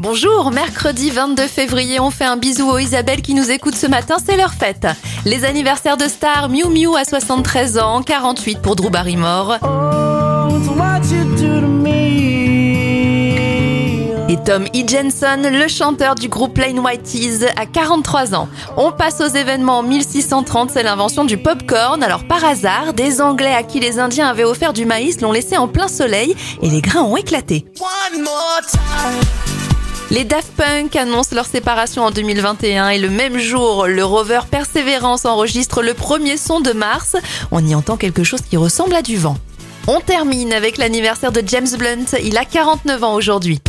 Bonjour, mercredi 22 février, on fait un bisou aux Isabelle qui nous écoute ce matin, c'est leur fête. Les anniversaires de stars, Miu Miu à 73 ans, 48 pour Drew Barrymore. Et Tom E. Jensen, le chanteur du groupe Plain White Tees, à 43 ans. On passe aux événements en 1630, c'est l'invention du popcorn. Alors par hasard, des Anglais à qui les Indiens avaient offert du maïs l'ont laissé en plein soleil et les grains ont éclaté. Les Daft Punk annoncent leur séparation en 2021 et le même jour, le rover Perseverance enregistre le premier son de Mars. On y entend quelque chose qui ressemble à du vent. On termine avec l'anniversaire de James Blunt. Il a 49 ans aujourd'hui.